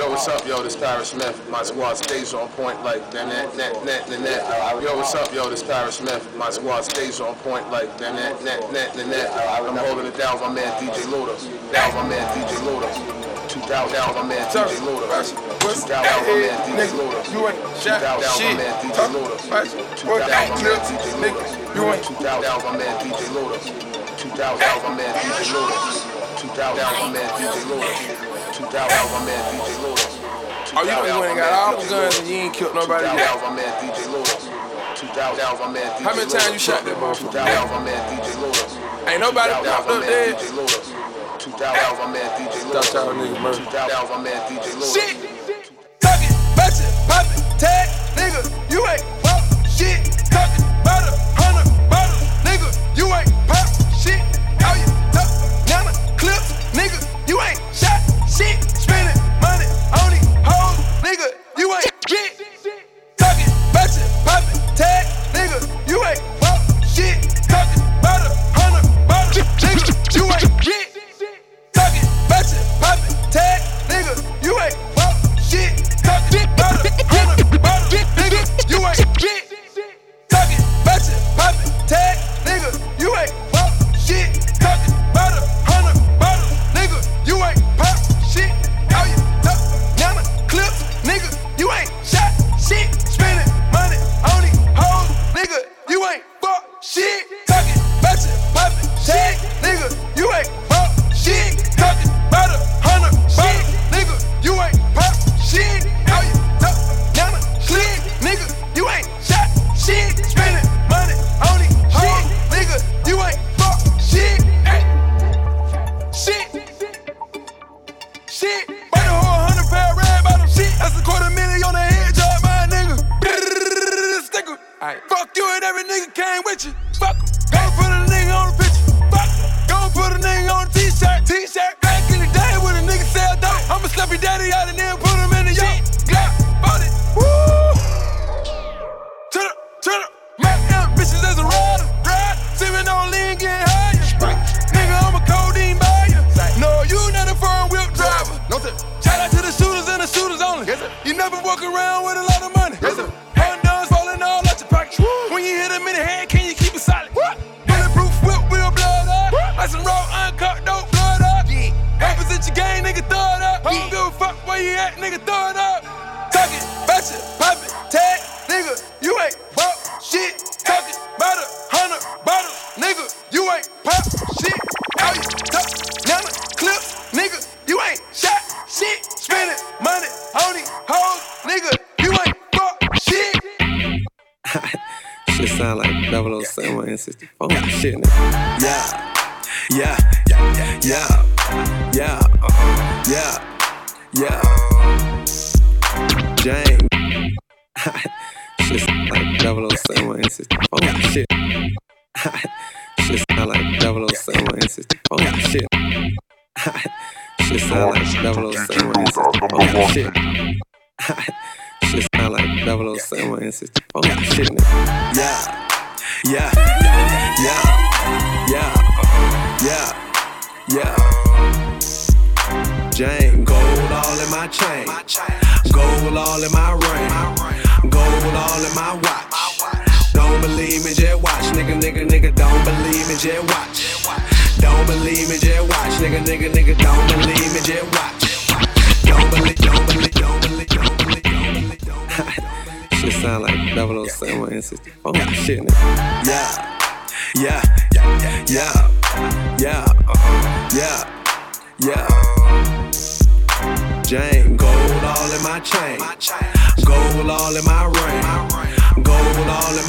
Yo, what's up? Yo, this Parrish Smith. My squad stays on point like then net, net, net, net. that. Yo, what's up? Yo, this Parrish Smith. My squad stays on point like then net, net, net, net. that. I'm holding it down with my man DJ Louda. Down with my man DJ Louda. 2000 down with my man DJ Louda. 2000 down with my man DJ Louda. You ain't shit. 2000 down with my man DJ Louda. 2000 down my man DJ Louda. 2000 down my man DJ Louda. 2000 down my man DJ Louda. 2000 down my man DJ Louda. 2000. Oh, you done went and all the guns and you ain't killed nobody yet. How many times you shot that motherfucker? Ain't nobody popped up dead. Stop y'all niggas, murder. Shit! Tuck it, bust it, pop it, tag, nigga, you ain't pop. shit. Tuck it, butter, hunter, butter, nigga, you ain't pop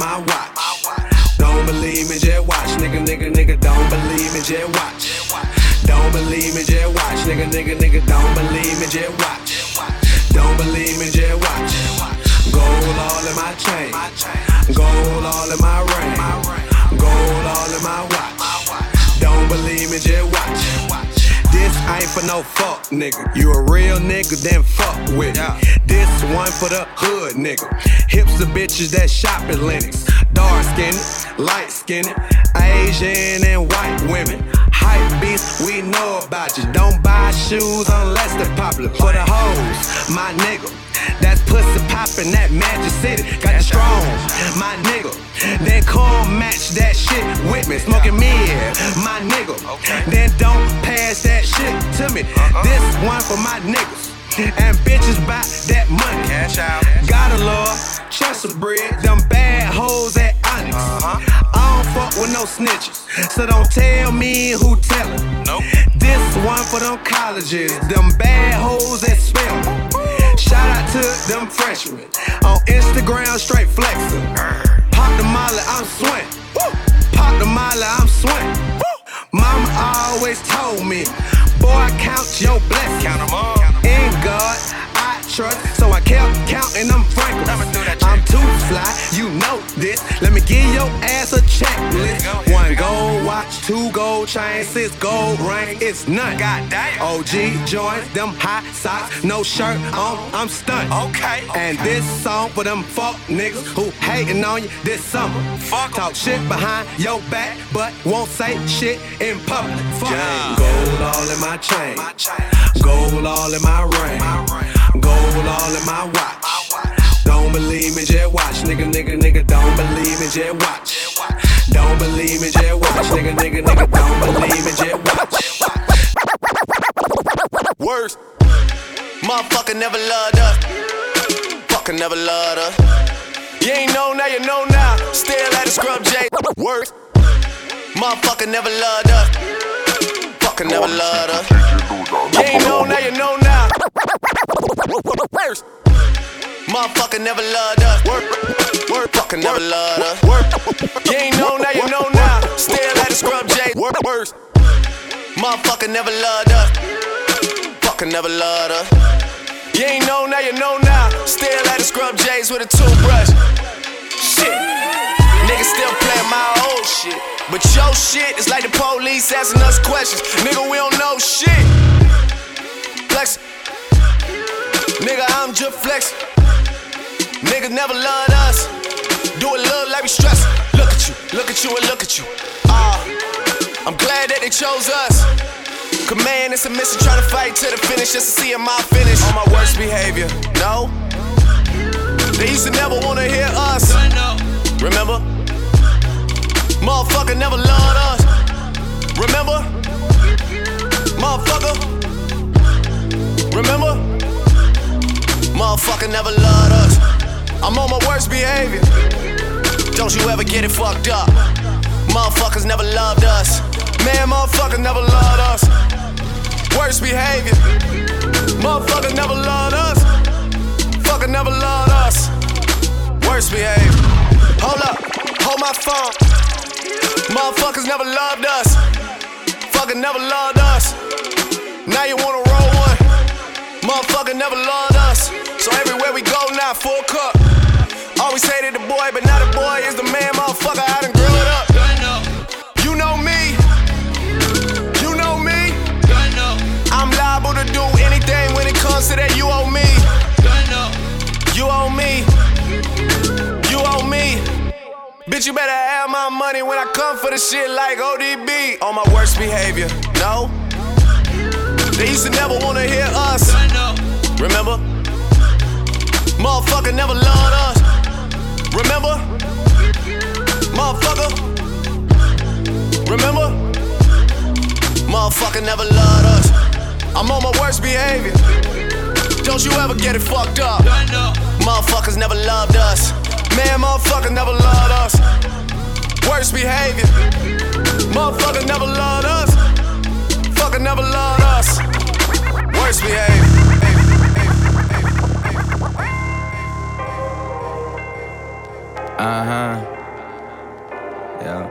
my watch. Don't believe me, just watch. Nigga, nigga, nigga, don't believe me, just watch. Don't believe me, just watch. Nigga, nigga, nigga, don't believe me, just watch. Don't believe me, just watch. Gold all in my chain. no fuck nigga. You a real nigga, then fuck with yeah. me. This one for the hood nigga. Hips the bitches that shop at Lenox. Dark skinned, light skinned, Asian and white women hype beast, we know about you. Don't buy shoes unless they're popular. For the hoes, my nigga. That's pussy poppin', that Magic City. Got the strong, my nigga. Then come match that shit with me. Smoking mid, my nigga. Then don't pass that shit to me. Uh-huh. This one for my niggas. And bitches buy that money. Cash out. Gotta love Chester bread, them bad hoes at Onyx. Uh-huh. I don't fuck with no snitches, so don't tell me who tellin'. Nope. This one for them colleges, them bad hoes at Spelman. Shout out to them freshmen on Instagram, straight flexin'. Pop the molly, I'm swing. Pop the molly, I'm swing. Mama always told me, boy, count your blessings. Count 'em all. In God, So I kept counting them frankly. Let me do I'm too fly, you know this. Let me give your ass a checklist. One gold watch, two gold chains, six gold ring. It's none. God damn. OG joints, them hot socks, no shirt on, I'm stunned. Okay. And this song for them fuck niggas who hating on you this summer. Fuck Talk shit behind your back, but won't say shit in public. Fuck. Gold all in my chain. Gold all in my ring. Gold all in my watch. Don't believe me, just watch. Nigga, nigga, nigga, don't believe me, just watch. Don't believe me, just watch. Nigga, nigga, nigga, don't believe me, just watch. Worse. Motherfucker never loved us. Fucker never loved us. You ain't know now, you know now. Still at the scrub J. Worse. Motherfucker never loved us. Fucker never loved us. You ain't know now, you know now. Worse. Motherfucker never loved us. Work, work, fucker never loved us. Work. You ain't know now, you know now. Still at the scrub J. Work, worse. Motherfucker never loved us. Fucker never loved us. You ain't know now, you know now. Still at the scrub J's with a toothbrush. Shit. Niggas still playing my old shit. But your shit is like the police asking us questions. Nigga, we don't know shit. Flex. Nigga, I'm just flex. Niggas never loved us. Do it look like we stress. Look at you, look at you, and look at you. Ah, I'm glad that they chose us. Command is a mission, try to fight to the finish just to see my finish. On my worst behavior, no. They used to never wanna hear us. Remember? Motherfucker never loved us. Remember? Motherfucker. Remember? Motherfucker never loved us. I'm on my worst behavior. Don't you ever get it fucked up. Motherfuckers never loved us. Man, motherfuckers never loved us. Worst behavior. Motherfucker never loved us. Fucker never loved us. Worst behavior. Hold up, hold my phone. Motherfuckers never loved us. Fucker never loved us. Now you wanna roll. Motherfucker never loved us. So everywhere we go now, full cup. Always hated the boy, but now the boy is the man, motherfucker. I done grew it up. You know me. You know me. I'm liable to do anything when it comes to that. You owe me. You owe me. You owe me. Bitch, you better have my money when I come for the shit like ODB. On my worst behavior. No. They used to never wanna hear us. Remember? Motherfucker never loved us. Remember? Motherfucker. Remember? Motherfucker never loved us. I'm on my worst behavior. Don't you ever get it fucked up. Motherfuckers never loved us. Man, motherfuckers never loved us. Worst behavior. Motherfuckers never loved us. Fucker never loved us. Worst behavior. Uh huh. Yeah.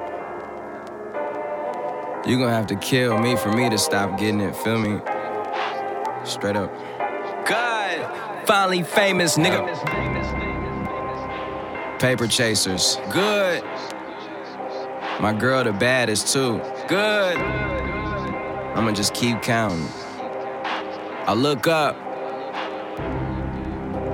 You gonna have to kill me for me to stop getting it, feel me? Straight up. God! Finally famous, nigga. Paper chasers. Good. My girl the baddest too. Good. I'ma just keep counting. I look up.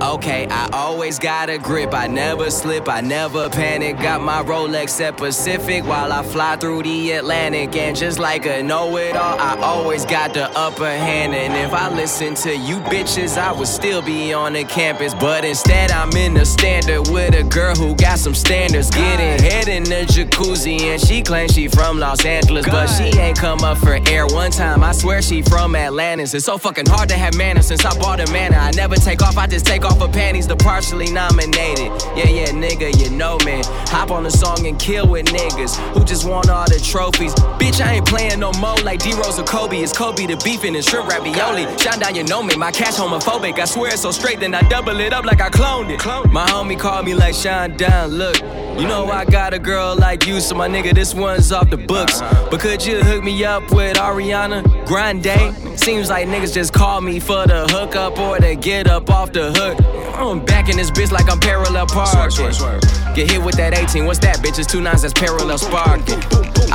Okay, I always got a grip. I never slip, I never panic. Got my Rolex at Pacific while I fly through the Atlantic. And just like a know it all, I always got the upper hand. And if I listen to you bitches, I would still be on the campus. But instead, I'm in the standard with a girl who got some standards. Getting head in the jacuzzi, and she claims she from Los Angeles. But she ain't come up for air one time. I swear she from Atlantis. It's so fucking hard to have manners since I bought a manor. I never take off, I just take off her panties, the partially nominated. Yeah, yeah, nigga, you know me. Hop on the song and kill with niggas who just want all the trophies. Bitch, I ain't playing no more like D Rose or Kobe. It's Kobe the beefing and shrimp ravioli. Shine down, you know me. My cash homophobic. I swear it's so straight, then I double it up like I cloned it. My homie called me like Shine down. Look, you know I got a girl like you, so my nigga, this one's off the books. But could you hook me up with Ariana Grande? Seems like niggas just call me for the hookup or to get up off the hook. I'm back in this bitch like I'm parallel parking. Get hit with that 18, what's that, bitch? It's two nines that's parallel sparking.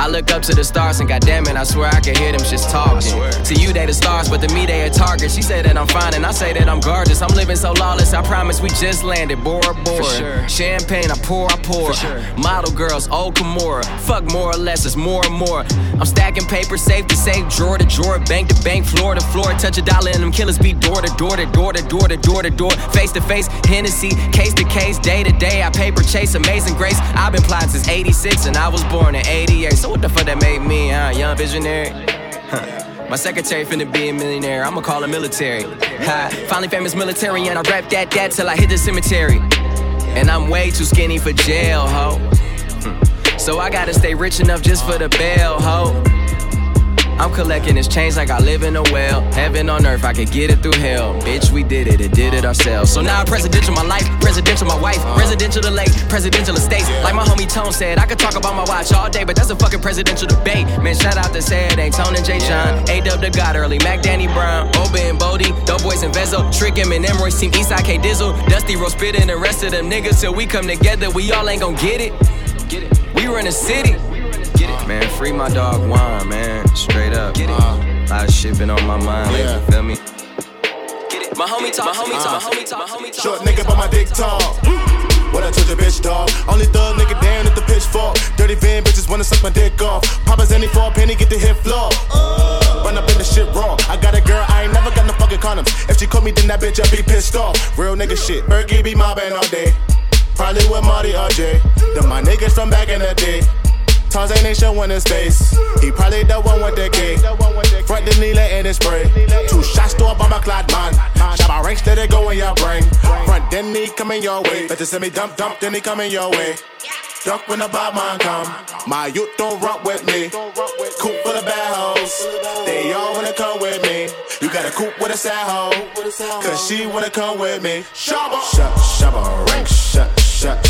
I look up to the stars and goddamn it, I swear I can hear them just talking. To you, they the stars, but to me, they a target. She say that I'm fine and I say that I'm gorgeous. I'm living so lawless, I promise we just landed. Bora Bora. sure. Champagne, I pour, I pour. sure. Model girls, old Kimura. Fuck more or less, it's more and more. I'm stacking paper, safe to safe, drawer to drawer, bank to bank, floor to floor. Touch a dollar and them killers be door to door to door to door to door to door. Face to face, Hennessy, case to case, day to day. I paper chase, amazing grace. I've been plotting since 86 and I was born in 88. So what the fuck that made me, huh? Young visionary? Huh. My secretary finna be a millionaire. I'ma call him military. Ha. Finally famous military, and I rap that that till I hit the cemetery. And I'm way too skinny for jail, ho. Hmm. So I gotta stay rich enough just for the bail, ho. I'm collecting this change like I live in a well. Heaven on earth, I could get it through hell. Bitch, we did it, it did it ourselves. So now I'm presidential my life, presidential my wife, uh-huh. residential the lake, presidential estates. Like my homie Tone said, I could talk about my watch all day, but that's a fucking presidential debate. Man, shout out to Sad, ain't Tone and Jay John. A Dub the God early, Mac Danny Brown, Oba and Bodie, Dope Boys and Vezzo, Trick him and Royce team Eastside K Dizzle, Dusty Rose Spit and the rest of them niggas till we come together. We all ain't gon' get it. Get it. We run the city. Get it. Man, free my dog Juan, man. Straight up. Get it. Uh, a lot of shit been on my mind lately, Yeah. feel me? Get it. My homie talk, my homie talk, my homie talk, my homie talk. Short nigga, but my dick tall. What I told your bitch, dog. Only thug nigga down at the pitchfork. Dirty van bitches wanna suck my dick off. Papa's any for a penny, get the hit floor. Run up in the shit raw. I got a girl, I ain't never got no fucking condoms. If she call me, then that bitch, I be pissed off. Real nigga shit. Bergie be mobbing all day. Probably with Marty or Jay. Them my niggas from back in the day. Tarzan ain't showing his face. He probably the one with the gay. Front the needle and the spray. Two shots to a bomber clad man. Shot my ranks, let it go in your brain. Front then he coming your way. Better send me dump dump, then he coming your way. Duck when the bad man come. My youth don't rock with me. Coop full of bad hoes. They all wanna come with me. You got a coop with a sad hoe. Cause she wanna come with me. Shabba. Shut, shabba ranks. Shut, shut,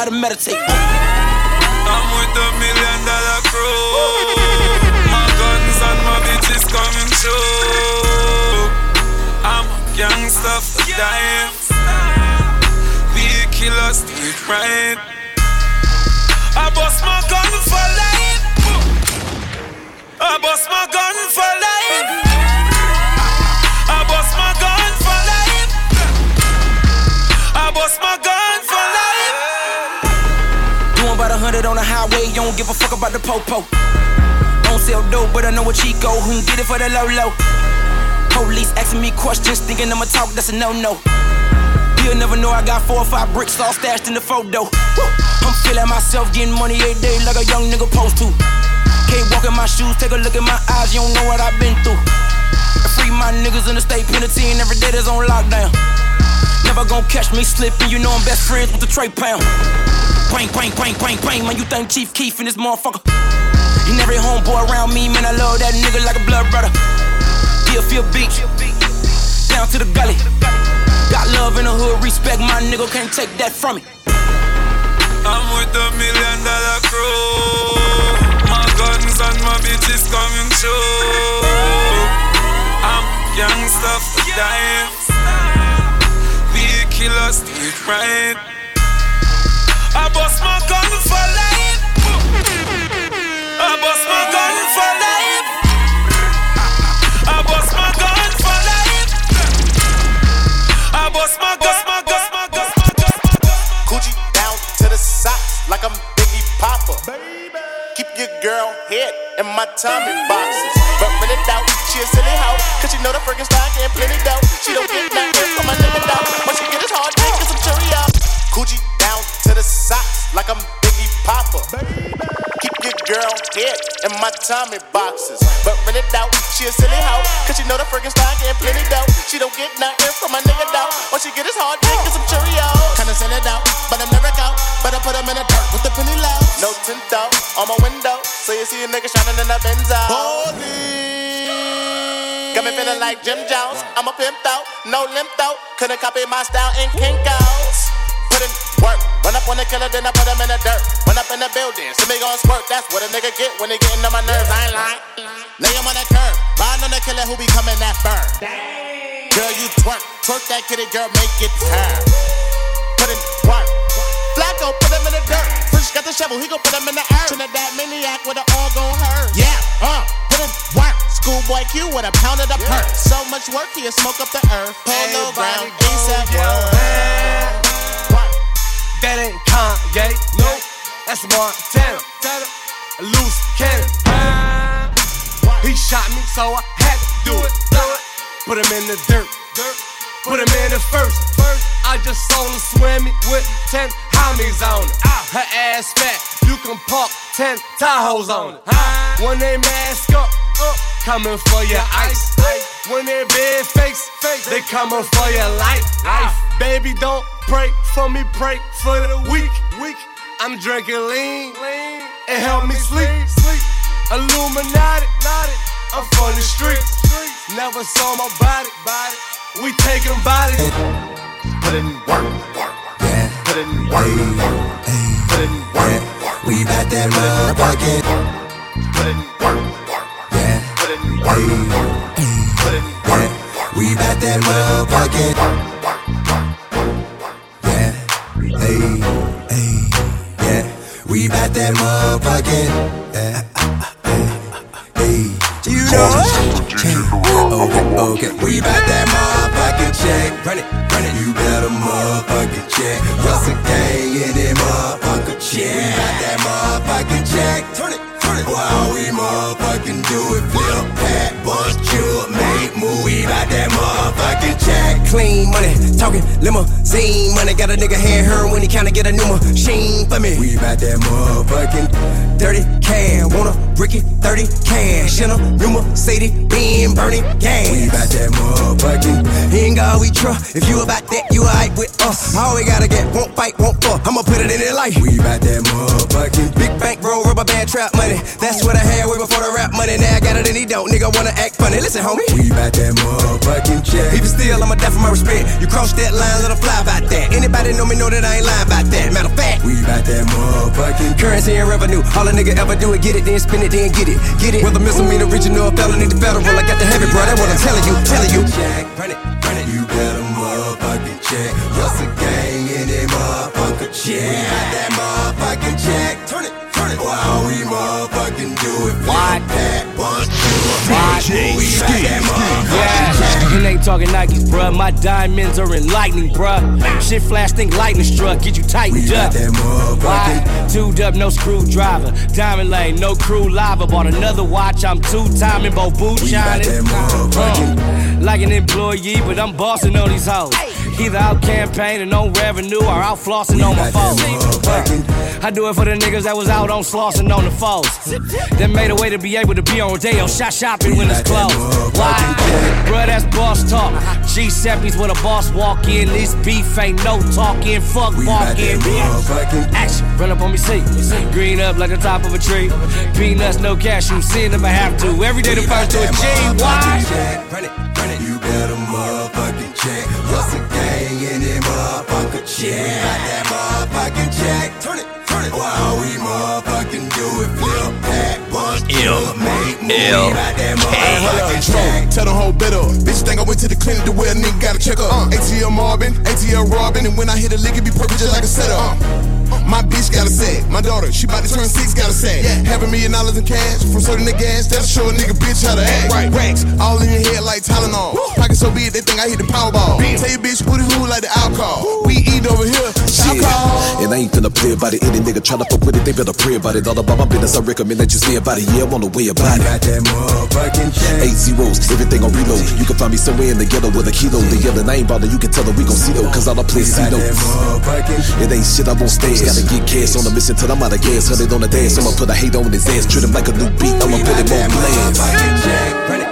how to meditate. About a hundred on the highway, you don't give a fuck about the popo. Don't sell dope, but I know a Chico who can get it for the low low. Police asking me questions, thinking I'ma talk, that's a no no. You'll never know I got four or five bricks all stashed in the photo. I'm feeling myself getting money every day like a young nigga supposed to. Can't walk in my shoes, take a look in my eyes, you don't know what I've been through. I free my niggas in the state penitentiary, and every day that's on lockdown. Never gon' catch me slipping, you know I'm best friends with the Trey Pound. Bang, bang, bang, bang, bang, man, you think Chief Keef in this motherfucker. And every homeboy around me, man, I love that nigga like a blood brother. Deerfield Beach, down to the gully. Got love in the hood, respect my nigga, can't take that from me. I'm with the million dollar crew. My guns and my bitches coming true. I'm gangsta for dying. Be a killer, street right. I bust my gun for life. I bust my gun for life. I bust my gun for life. I bust my gun, my gun, my gun, my gun, my gun. Coogi down to the socks like I'm Biggie Papa. Keep your girl head in my Tommy boxes. But when it out, she a silly hoe. Cause she know the Frankenstein getting plenty dough. She don't get nothing from my nigga dough. When she head in my Tommy boxes. But it out, she a silly hoe. Cause she know the Frankenstein getting plenty dough. She don't get nothing from my nigga dough. When she get his hard dick, get some Cheerio. Kinda send it out, but I'm never out. But I put him in the dirt with the penny low. No tint out on my window. So you see a nigga shining in the Benzo. Got me feeling like Jim Jones. I'm a pimp out, no limp out. Couldn't copy my style in Kinko's. Put in work, run up on the killer, then I put him in the dirt. Run up in the building, see me gon' squirt. That's what a nigga get when he getting on my nerves. I ain't lying. Lay him on the curb, riding on the killer who be coming that burn. Girl, you twerk, twerk that kitty, girl, make it turn. Put in work. Flacko, put him in the dirt. Fresh got the shovel, he gon' put him in the earth. Trinidad maniac with the all gon' hurt. Yeah, uh, put in work. Schoolboy Q with a pound of the perk. So much work, he'll smoke up the earth. Polo brown, ASAP Work. That ain't Kanye, no, that's Montana. A loose cannon. He shot me, so I had to do it. Put him in the dirt. Put him in the first. I just saw him swimming with ten homies on it. Her ass fat, you can park ten Tahoes on it. When they mask up, uh, coming for your ice. When they big fakes, they coming for your life. Baby, don't pray for me, pray for the weak. Weak. I'm drinking lean, lean. and help me sleep. sleep. Illuminati, I'm from the streets. Never saw my body, body. We taking bodies. Put in work. Yeah. Put in work. Put in work. We bout that motherfucking. Put in work. Yeah, Put in work. Put in work. yeah. We bout that motherfucking. Hey, hey, yeah. We bout that motherfucking. Yeah, ah, ah, hey. You know Okay, okay. We bout that motherfucking check. Run it, run it. You better motherfucking check. Russell gang in that motherfucking check. We bout that motherfucking check. Turn it, turn it. While we motherfucking do it, flip, pat, bust, you move. We bout that motherfucking check. Clean money, talking limousine money. Got a nigga hand her when he kinda get a new machine for me. We bout that motherfucking dirty can. Wanna brick it, 30 cash. In a new Mercedes, being burning gas. We bout that motherfucking. Ain't got we trust. If you about that, you alright with us. All we gotta get, won't fight, won't fuck. I'ma put it in their life. We bout that motherfucking. Big bank roll, rubber band trap money. That's what I had way before the rap money. Now I got it and he don't. Nigga wanna act funny. Listen, homie. We bout that motherfucking check. Even still, I'ma die for my respect. You cross that line, let fly about that. Anybody know me know that I ain't lying about that. Matter of fact, we bout that motherfucking. Currency and revenue, all a nigga ever do is get it, then spend it, then get it. Get it. Whether misdemeanor, original, or felony, the federal, I got the heavy, bro. That's what I'm telling you, telling you. check. Run it, run it. You better motherfucking check. What's a gang in that motherfucker check? We got that motherfucking check. Turn it, turn it. While we motherfucking do it, flip that a DJ Ski. Yes that motherfucking check. Yeah, and ain't talking Nikes, bruh. My diamonds are in lightning, bruh. Shit flash, think lightning struck, get you tightened up. Why? Tubed up, no screwdriver. Diamond lane, no crew lava. Bought another watch, I'm two timing, both boot shining. Uh, like an employee, but I'm bossing on these hoes. Either out campaigning on revenue or out flossing on my foes. Uh, I do it for the niggas that was out on slossing on the foes. That made a way to be able to be on Rodeo, shot shopping when it's closed. Why? Bruh, that's boss talk. G70's with a boss walk in. This beef ain't no talking. Fuck walking. Action, run up on me, see. Green up like the top of a tree. Peanuts, no cashew. Sin if I have to. Every day the first to a G. Why? Run it, run it. You better motherfucking check. What's a gang in that motherfucker check? We got that motherfucking check. Turn it, turn it. While we motherfucking do it, flip that bus to a make move. We got that motherfucking check. Tell the whole bit up. Bitch think I went to the clinic to where a nigga gotta check up. Uh, ATL Marvin, ATL Robin, and when I hit a lick, it be perfect just like a setup. Uh, my bitch got a set. My daughter, she about to turn six, got a set. Half a million dollars in cash from certain the gas. That'll show a nigga bitch how to act. Right, racks, all in your head like Tylenol. Pocket so big, they think I hit the Powerball. Tell your bitch, put it who like the alcohol. We eat over here, alcohol. And I ain't finna play about it. Any nigga tryna fuck with it, they better pray about it. All about my business, I recommend that you stay about it. Yeah, I'm on the way about it. got that motherfucking check. Eight zeros, everything on reload. You can find me somewhere in the ghetto with a kilo. The yelling, I ain't ballin', you can tell them we gon' see though. Cause all I play got notes. It ain't shit I won't stand. Gotta get cash on a mission till I'm out of gas. Hundred on the dance, I'ma put a hate on his ass. Treat him like a new beat, I'ma put him that on blast. motherfucking check. Run it.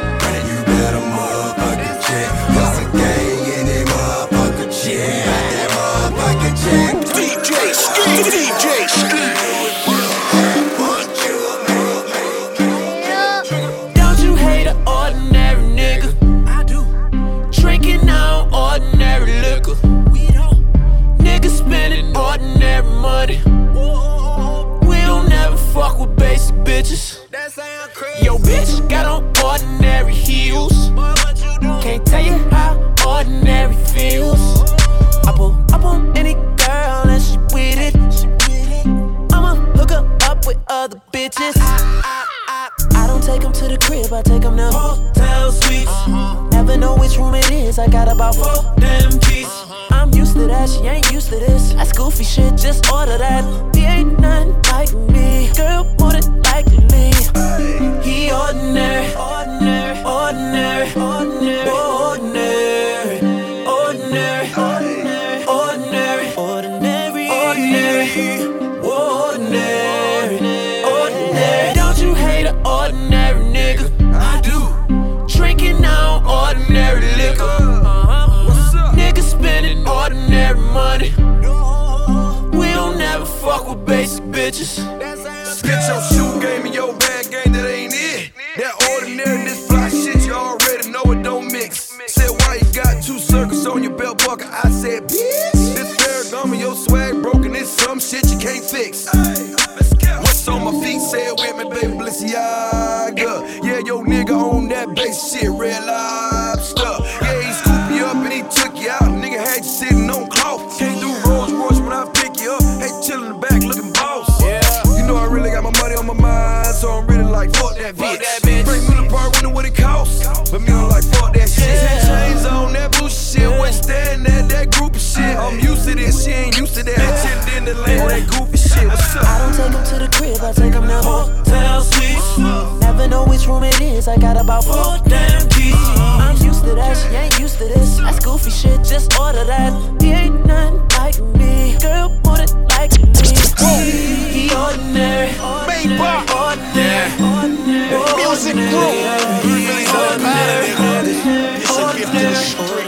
You better motherfucking check. What's a gang in that motherfucker check? That motherfucking check. DJ Ski, DJ Ski. should just order that. In the lane with that goofy shit. What's up? I don't take them to the crib, I take them to hotel suites. Never know which room it is, I got about four damn keys. I'm used to that, she ain't used to this. That's goofy shit, just order that. He ain't nothing like me, girl, want it like me. He ordinary, ordinary, ordinary, ordinary. Music group. Really don't matter, nigga. It's a gift to the street.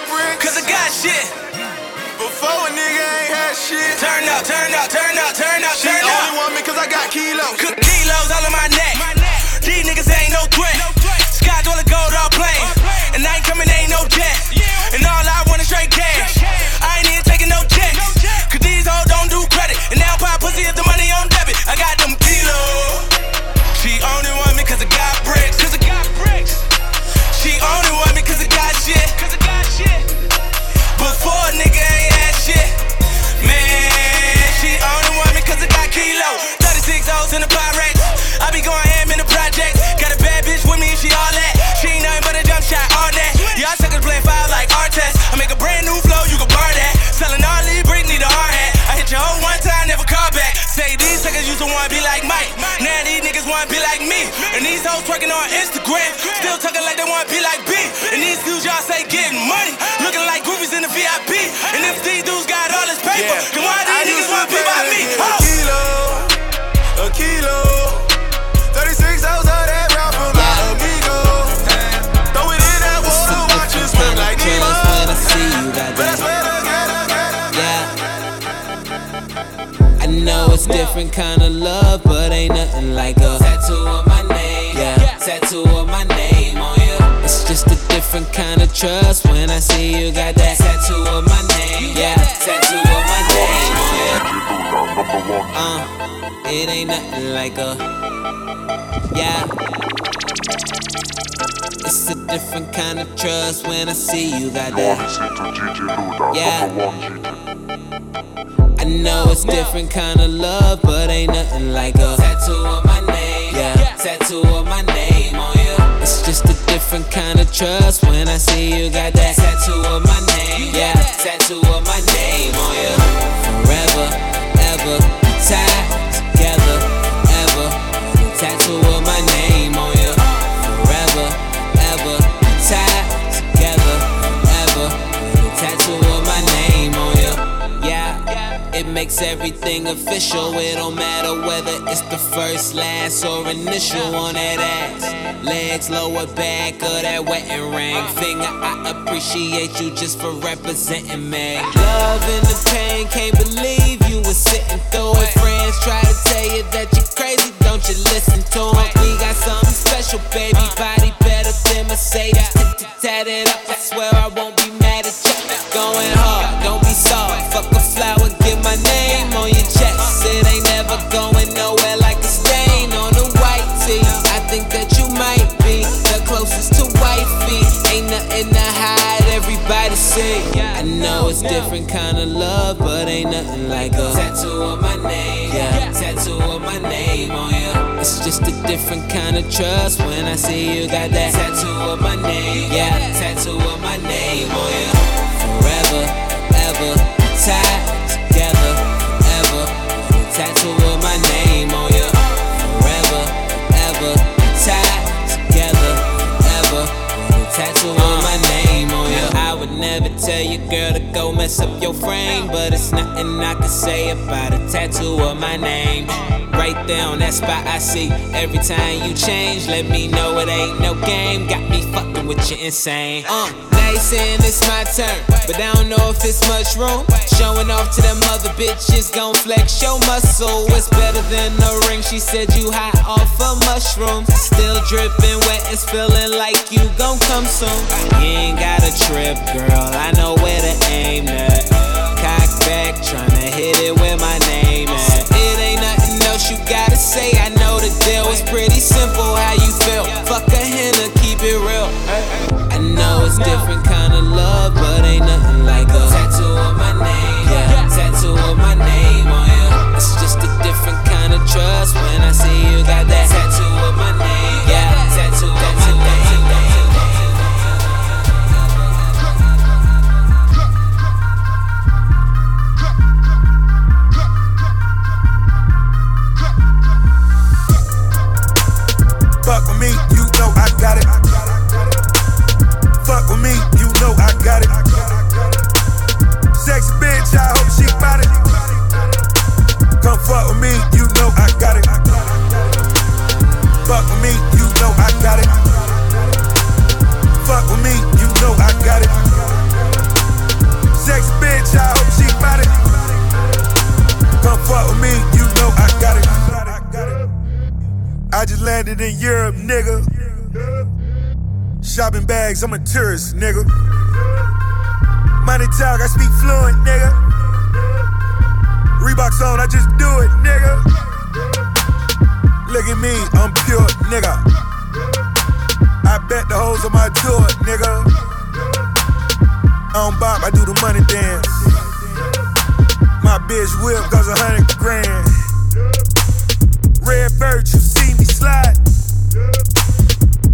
Got bricks. Cause I got shit. Before a nigga ain't had shit. Turn up, turn up, turn up, turn up, turn up. And these hoes twerking on Instagram. Still talking like they wanna be like B. And these dudes y'all say getting money. Looking like groupies in the VIP. And if these dudes got all this paper, then why I these niggas wanna be by a me? Oh. A kilo, a kilo. 36 hours of that rap for my amigo. Throw it in that water, watch it swim like Nemo. when I see you, But I goddamn. swear to God, Yeah. I know it's different kind of love, but ain't nothing like a tattoo of my name. Yeah, tattoo of my name on you. It's just a different kind of trust when I see you got that tattoo of my name. Yeah, tattoo of my name on you. Uh, it ain't nothing like a yeah. It's a different kind of trust when I see you got that. Yeah. I know it's different kind of love, but ain't nothing like a tattoo of my name. Yeah, tattoo of my name on you. It's just a different kind of trust when I see you got that tattoo of my name. Yeah, tattoo of my name on you. Forever, ever, tied makes everything official. It don't matter whether it's the first, last, or initial on that ass. Legs, lower back, or that wedding ring. Finger, I appreciate you just for representing me. Love and the pain, can't believe you were sitting through it. Friends try to tell you that you're crazy, don't you listen to 'em. We got something special, baby. Body better than Mercedes. Tatted up, I swear I won't be mad at you. Going hard, don't be soft. Fuck a flower, get my name on your chest. It ain't never going nowhere like a stain on a white tee. I think that you might be the closest to wifey. Ain't nothing to hide, everybody see. Know it's different kind of love, but ain't nothing like a tattoo of my name. Yeah, tattoo of my name on you. It's just a different kind of trust when I see you got that tattoo of my name. Yeah, tattoo of my name on you. Mess up your frame, but it's nothing I can say about a tattoo of my name. Right there on that spot I see. Every time you change, let me know it ain't no game. Got me fucking with you insane. Uh, now you saying it's my turn, but I don't know if it's much room. Showing off to them other bitches, gon' flex your muscle. It's better than a ring. She said you hot off of mushroom. Still dripping wet, it's feeling like you gon' come soon. You ain't got a trip, girl. I know where to aim at. Cock back, tryna hit it where my name at. It ain't nothing else you gotta say. I know the deal was pretty simple. How you feel? Fuck it's different kind of love, but ain't nothing like a tattoo of my name. Yeah, tattoo of my name on you. It's just a different kind of trust Fuck with me, you know I got it. Fuck with me, you know I got it. Fuck with me, you know I got it. Sexy bitch, I hope she bout it. Come fuck with me, you know I got it. I just landed in Europe, nigga. Shopping bags, I'm a tourist, nigga. Money talk, I speak fluent, nigga. Reeboks on, I just do it, nigga. Look at me, I'm pure, nigga. I bet the hoes on my tour, nigga. I don't bop, I do the money dance. My bitch whip cost a hundred grand. Red bird, you see me slide.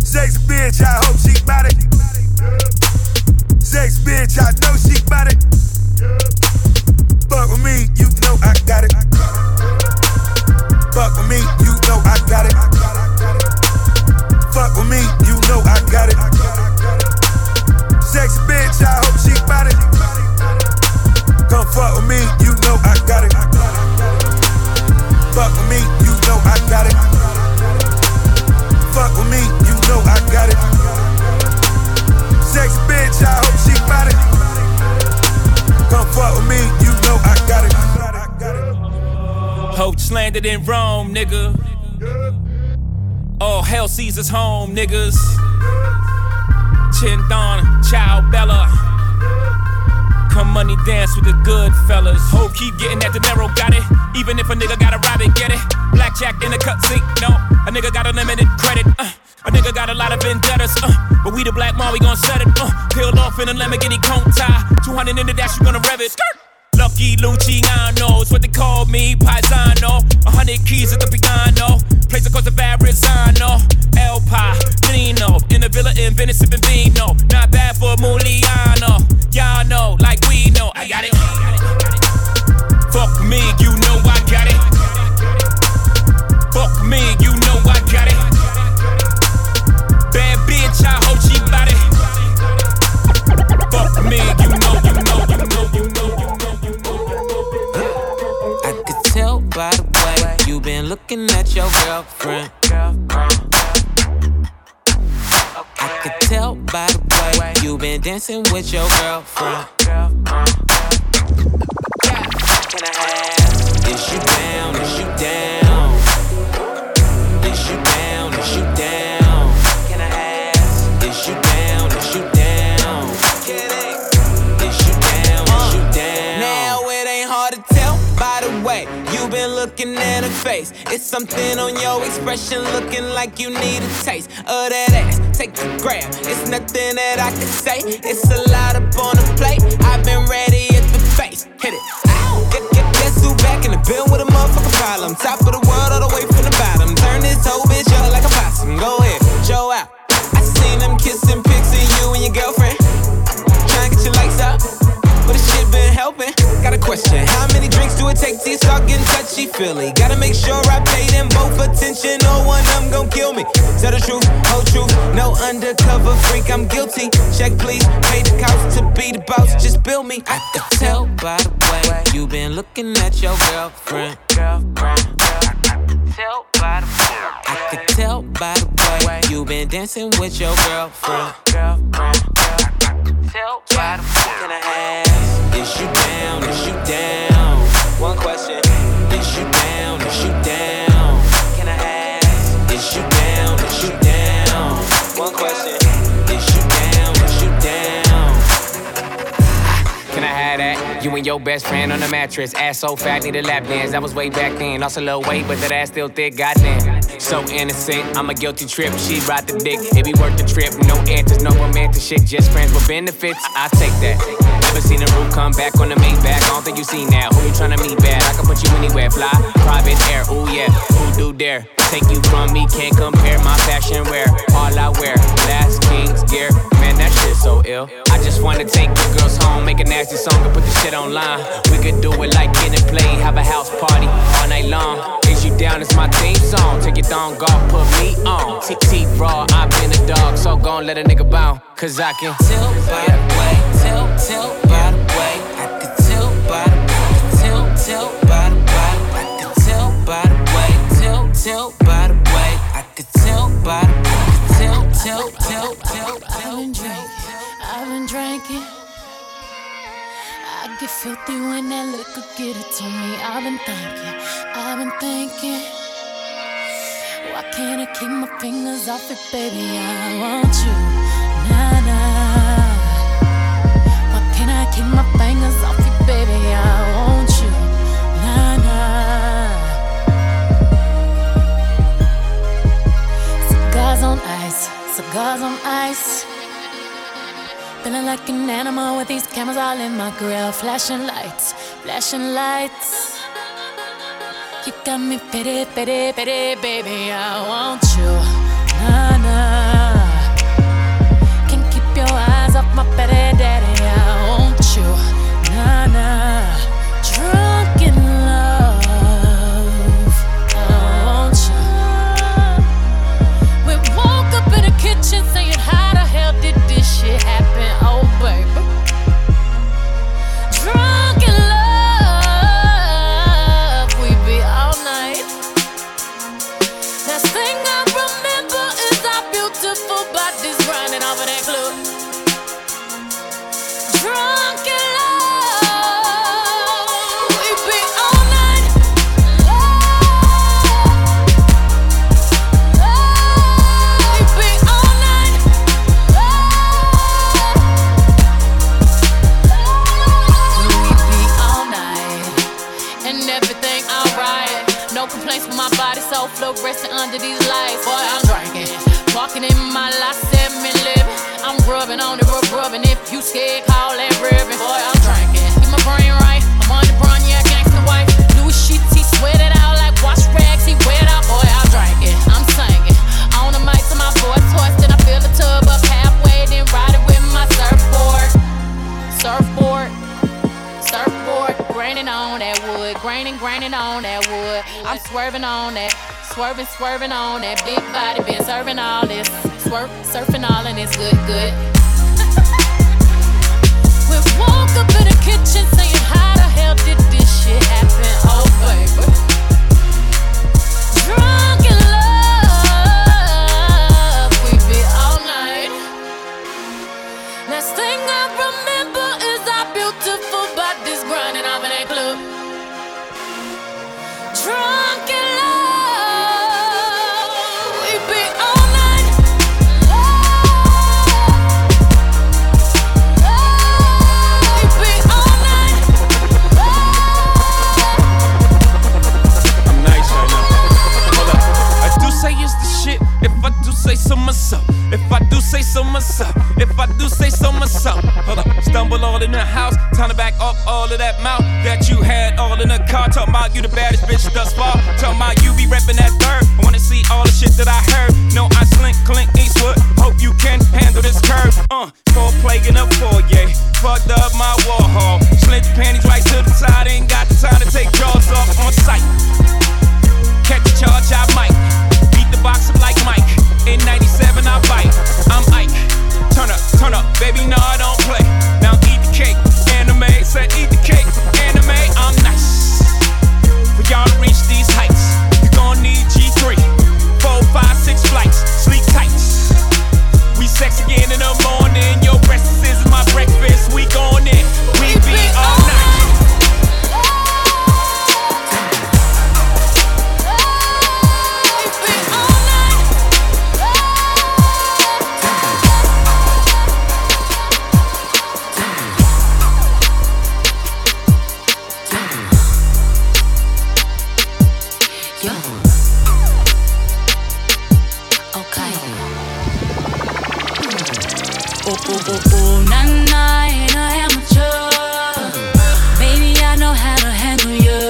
Sex bitch, I hope she bout it. Sex bitch, I know she bout it. Landed in Rome, nigga. All hell us home, niggas. Chin Don, Ciao Bella. Come money dance with the good fellas. Hope keep getting that dinero, got it. Even if a nigga got a rabbit, get it. Blackjack in the cut sink, no. A nigga got unlimited credit. Uh. A nigga got a lot of vendettas, uh, but we the black mom, we gon' set it. Uh, peeled off in a Lamborghini cone tie. 200 in the dash, you gonna rev it. Skirt. Lucky Luciano, it's what they call me, Paisano. A hundred keys at the piano, place across the Verrazano. El Padrino, in the villa in Venice, sipping vino. With your face. It's something on your expression, looking like you need a taste of that ass. Take the grab. It's nothing that I can say. It's a lot up on the plate. I've been ready at the face. Hit it. Get, get, guess who back in the bill with a motherfucking problem? Top of the world all the way from the bottom. Turn this whole bitch up like a possum. Go ahead, show out. I seen them kissing pics of you and your girlfriend. Helping. Got a question. How many drinks do it take you start getting touchy feely? Gotta make sure I pay them both attention. No one of them gon' kill me. Tell the truth, whole truth. No undercover freak, I'm guilty. Check please, pay the cost to be the boss. Just bill me. I could tell by the way you been looking at your girlfriend. Girlfriend. Tell by the way. I could tell by the way you been dancing with your girlfriend. Girlfriend. Tell by the way. Can I ask, is you down? Is you down? One question. Is you down? Is you down? Can I ask, is you down? Is you down? One question. Is you down? Is you down? Can I have that? You and your best friend on the mattress. Ass so fat, need a lap dance. That was way back then. Lost a little weight, but that ass still thick. Goddamn. So innocent. I'm a guilty trip. She brought the dick. It be worth the trip. No answers, no romantic shit. Just friends with benefits. I take that. Never seen a roof come back on the main back. I don't think you seen that. Who you tryna meet bad? I can put you anywhere. Fly, private air. Ooh yeah. Who do dare? Take you from me, can't compare my fashion wear. All I wear, last king's gear. Man, that shit so ill. I just wanna take the girls home, make a nasty song and put the shit online. We could do it like getting play, have a house party all night long. Is you down? It's my theme song. Take your thong off, put me on. TT raw, I've been a dog, so gon' let a nigga bounce. Cause I can by the way, tell, tell liquor get it to me. I've been thinking, I've been thinking. Why can't I keep my fingers off it, baby? I want you, nah nah. Why can't I keep my fingers off it, baby? I want you, nah nah. Cigars on ice, cigars on ice. Feeling like an animal with these cameras all in my grill. Flashing lights, flashing lights. You got me pity, pity, pity, baby. I want you, nah nah. Can't keep your eyes off my petty under these lights. Boy, I'm drinking, walking in my life, seven living. I'm rubbing on it, rub rubbing. If you scared, call that ribbon. Boy, I'm drinking, get my brain right. I'm on the brown, yeah, gangsta wife. New sheets, he sweat it out like wash rags. He wet out, boy, I'm drinking, I'm singing. On the mic to my voice hoarse, then I fill the tub up halfway, then ride it with my surfboard. Surfboard. Surfboard, graining on that wood, graining, graining on that wood. I'm swerving on that, swerving, swerving on that big body, been serving all this, swerve, surfing all and it's good, good. we woke up in the kitchen saying, How the hell did this shit happen? Oh, baby. Drunk say so myself. If I do say so myself. If I do say so myself. Hold up. Stumble all in the house. Time to back up all of that mouth that you had all in the car. Talking about you the baddest bitch thus far. Talking about you be reppin' that third. I wanna see all the shit that I heard. No, I slink, Clint Eastwood. Hope you can handle this curve. Uh, four plague in the foyer. Fucked up my wall hall. Your panties right to the side. Ain't got the time to take jaws off on sight. Catch a charge, I might. Beat the box up like Mike. In 97, I bite. I'm Ike. Turn up, turn up, baby, no, I don't play. Now eat the cake. Anna Mae, said eat the cake. Anna Mae, I'm nice. For y'all to reach these heights, you gon' need G3. Four, five, six flights. Sleep tight. We sex again in the morning. Baby, I know how to handle you.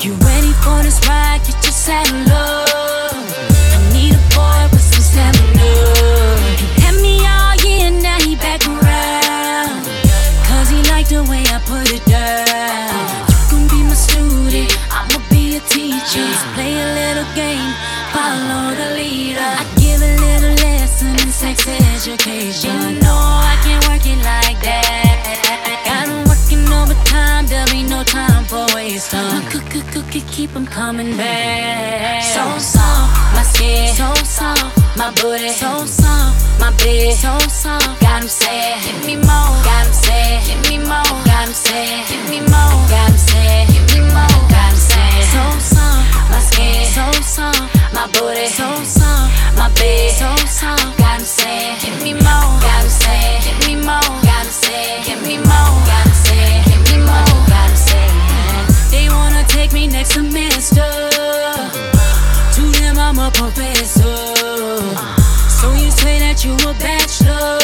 You ready for this ride? Get your saddle up. Education. You know I can work it like that. Working overtime, there'll be no time for. Cook, cook, cook, keep 'em coming back. So soft, my skin, so soft, my booty, so soft, my bed, so soft. Got 'em sad, give me more, got 'em sad, give me more, got 'em sad, give me more, got 'em sad, give me more, got sad. So soft, skin, so soft, my booty so soft, my bed so soft. Got 'em saying, give me more. Got 'em saying, give me more. Got 'em saying, give me more. Got 'em saying, give me more. Got 'em saying, they wanna take me next semester. To them I'm a professor. So you say that you a bachelor?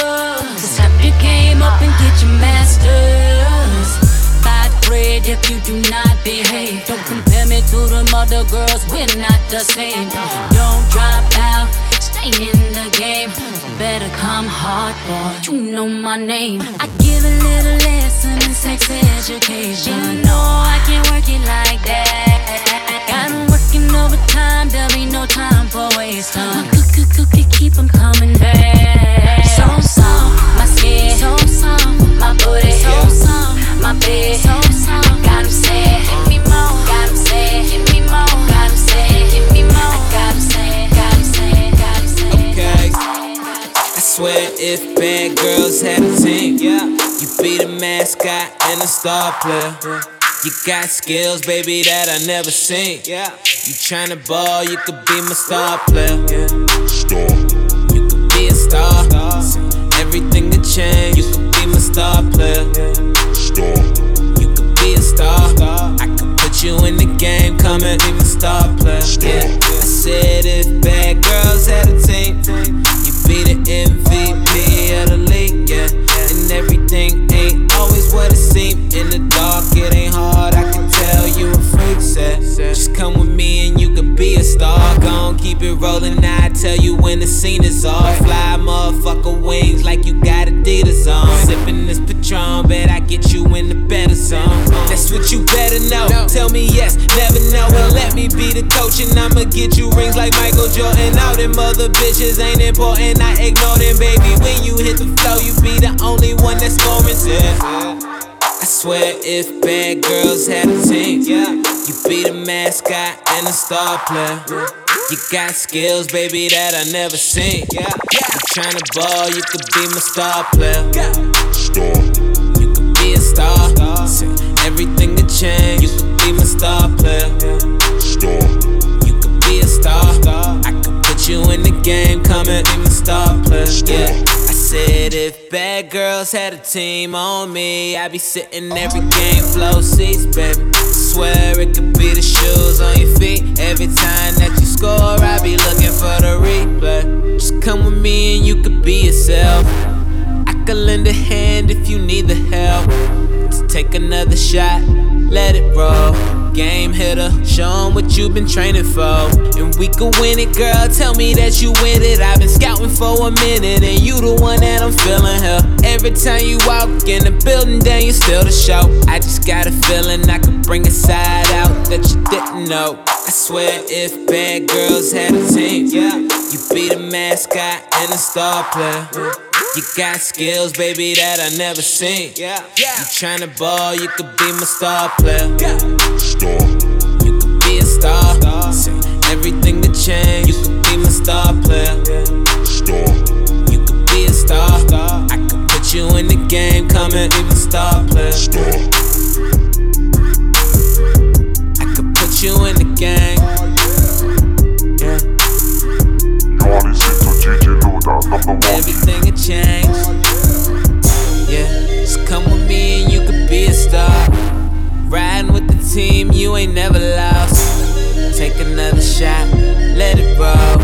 Step your game up and get your masters. Bad grade if you do not behave. Don't me to them other girls, we're not the same. Don't drop out, stay in the game. Better come hard, boy, you know my name. I give a little lesson in sex education. You know I can't work it like that. Got 'em working overtime, there'll be no time for waste time. Cook, cook, cook, cook, keep 'em coming back. So soft, my skin, so soft, my booty, so soft, my bed, so soft. Got 'em saying, swear if bad girls had a team, yeah, you be the mascot and the star player. You got skills, baby, that I never seen. Yeah. You tryna ball, you could be my star player. Yeah. You could be a star. Everything could change. You could be my star player. Star, You could be a star. I could put you in the game, come and be my star player. Yeah. I said if bad girls had a team, be the MVP of the league. Yeah. And everything ain't always what it seems. In the dark, it ain't hard. I can tell you set. Just come with me and you could be a star. Gon' keep it rolling. I tell you when the scene is off. Fly motherfucker wings like you got Adidas on. Sipping this Patron, bet I get you in the better zone. That's what you better know. Tell me yes, never know. Well, let me be the coach and I'ma get you rings like Michael Jordan. All them other bitches ain't important. I ignore them, baby. When you hit the flow, you be the only one that's scoring. Yeah. I swear if bad girls had a team, yeah, you be the mascot and the star player. You got skills, baby, that I never seen. Yeah, you tryna ball, you could be my star player. Star. You could be a star. Everything could change. You could be my star player. Star. You could be a star. I could put you in the game, come and be my star player. Yeah. Said if bad girls had a team on me, I'd be sitting every game, flow seats, baby. I swear it could be the shoes on your feet. Every time that you score, I be looking for the replay. Just come with me and you could be yourself. I could lend a hand if you need the help. Just take another shot, let it roll. Game hitter, show 'em what you've been training for. And we could win it, girl. Tell me that you win it. I've been scouting for a minute, and you the one that I'm feeling here. Every time you walk in the building, then you still the show. I just got a feeling I could bring a side out that you didn't know. I swear if bad girls had a team, yeah, you be the mascot and the star player. You got skills, baby, that I never seen. Yeah, You tryna ball, you could be my star player. Star, You could be a star. Everything could change. You could be my star player. Star, You could be a star. I could put you in the game, come and be my star player. Star. I could put you in Everything will change. Yeah, just come with me and you could be a star. Riding with the team, you ain't never lost. Take another shot, let it roll.